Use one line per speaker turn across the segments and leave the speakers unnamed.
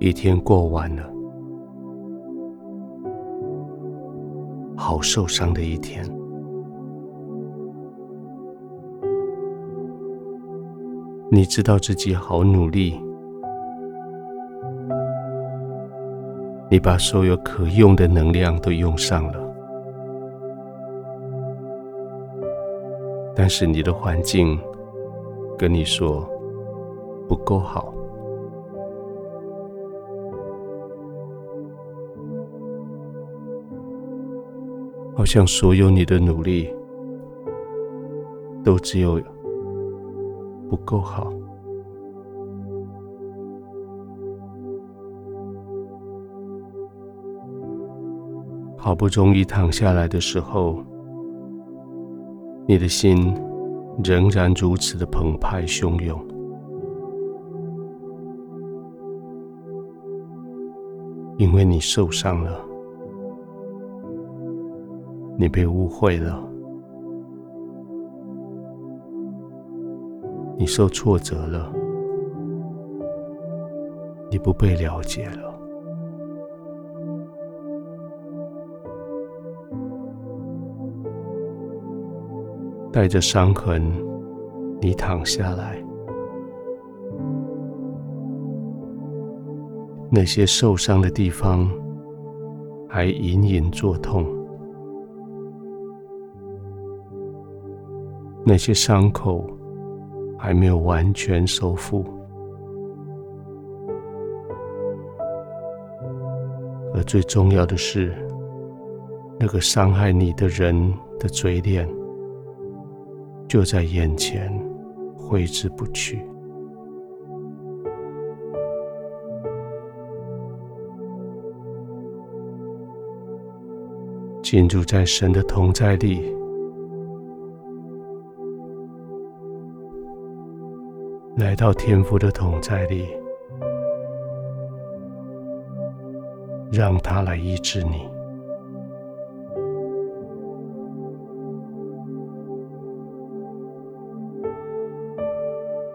一天过完了，好受伤的一天。你知道自己好努力，你把所有可用的能量都用上了，但是你的环境跟你说不够好，好像所有你的努力都只有。不够好，好不容易躺下来的时候，你的心仍然如此的澎湃汹涌，因为你受伤了，你被误会了。你受挫折了，你不被了解了，带着伤痕，你躺下来，那些受伤的地方还隐隐作痛，那些伤口。还没有完全收复，而最重要的是，那个伤害你的人的嘴脸就在眼前，挥之不去。进入在神的同在里。来到天父的同在里，让他来医治你，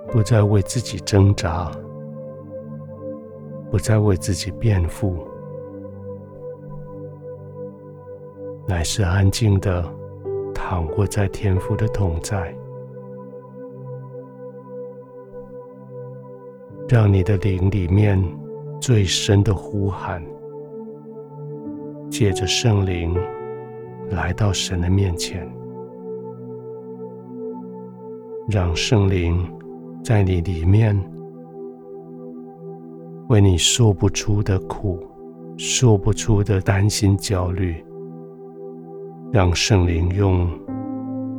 不再为自己挣扎，不再为自己辩护，乃是安静的躺卧在天父的同在。让你的灵里面最深的呼喊，借着圣灵来到神的面前，让圣灵在你里面为你说不出的苦、说不出的担心、焦虑，让圣灵用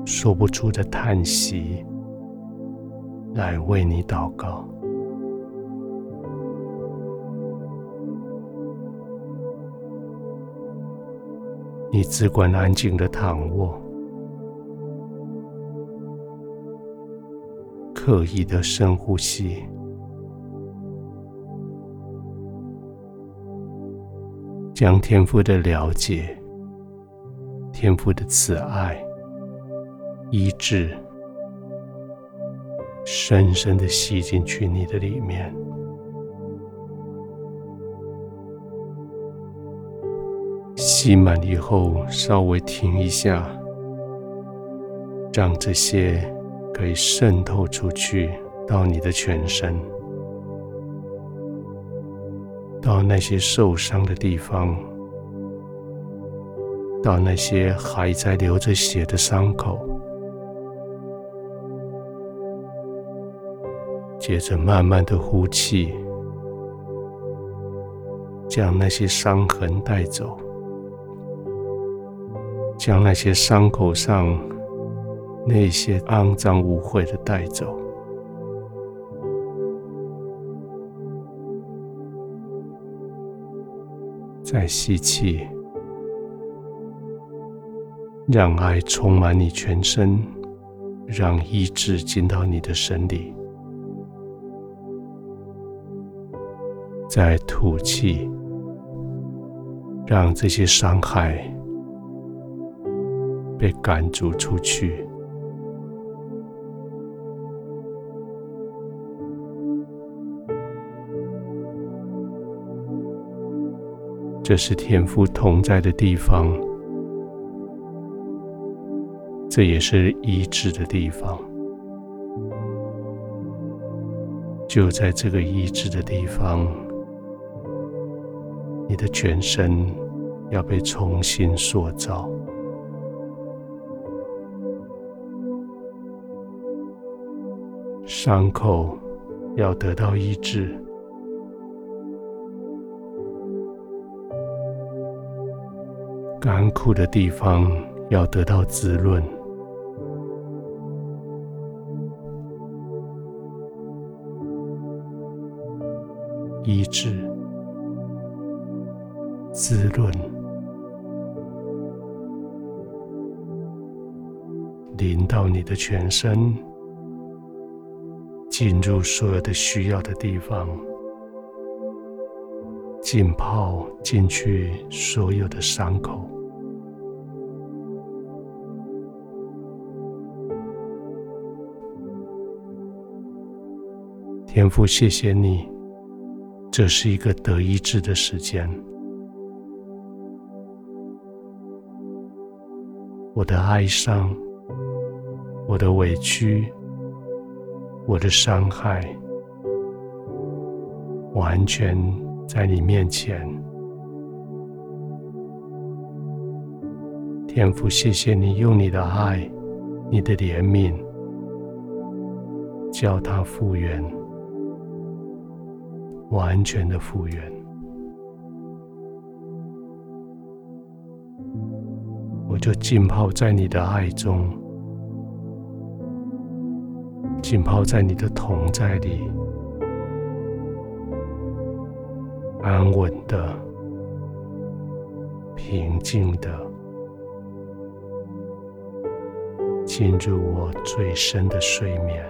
说不出的叹息来为你祷告。你只管安静的躺卧，刻意的深呼吸，将天父的了解、天父的慈爱、医治，深深的吸进去你的里面。吸满以后，稍微停一下，让这些可以渗透出去到你的全身，到那些受伤的地方，到那些还在流着血的伤口。接着慢慢的呼气，将那些伤痕带走。将那些伤口上那些肮脏污秽的带走，再吸气，让爱充满你全身，让医治进到你的身里，再吐气，让这些伤害。被赶逐出去，这是天父同在的地方，这也是医治的地方。就在这个医治的地方，你的全身要被重新塑造，伤口要得到医治。干枯的地方要得到滋润，医治、滋润，淋到你的全身，进入所有的需要的地方。浸泡进去所有的伤口，天父，谢谢你，这是一个得医治的时间。我的哀伤，我的委屈，我的伤害，完全。在你面前，天父，谢谢你用你的爱、你的怜悯，叫他复原，完全的复原。我就浸泡在你的爱中，浸泡在你的同在里。安稳的、平静的，进入我最深的睡眠。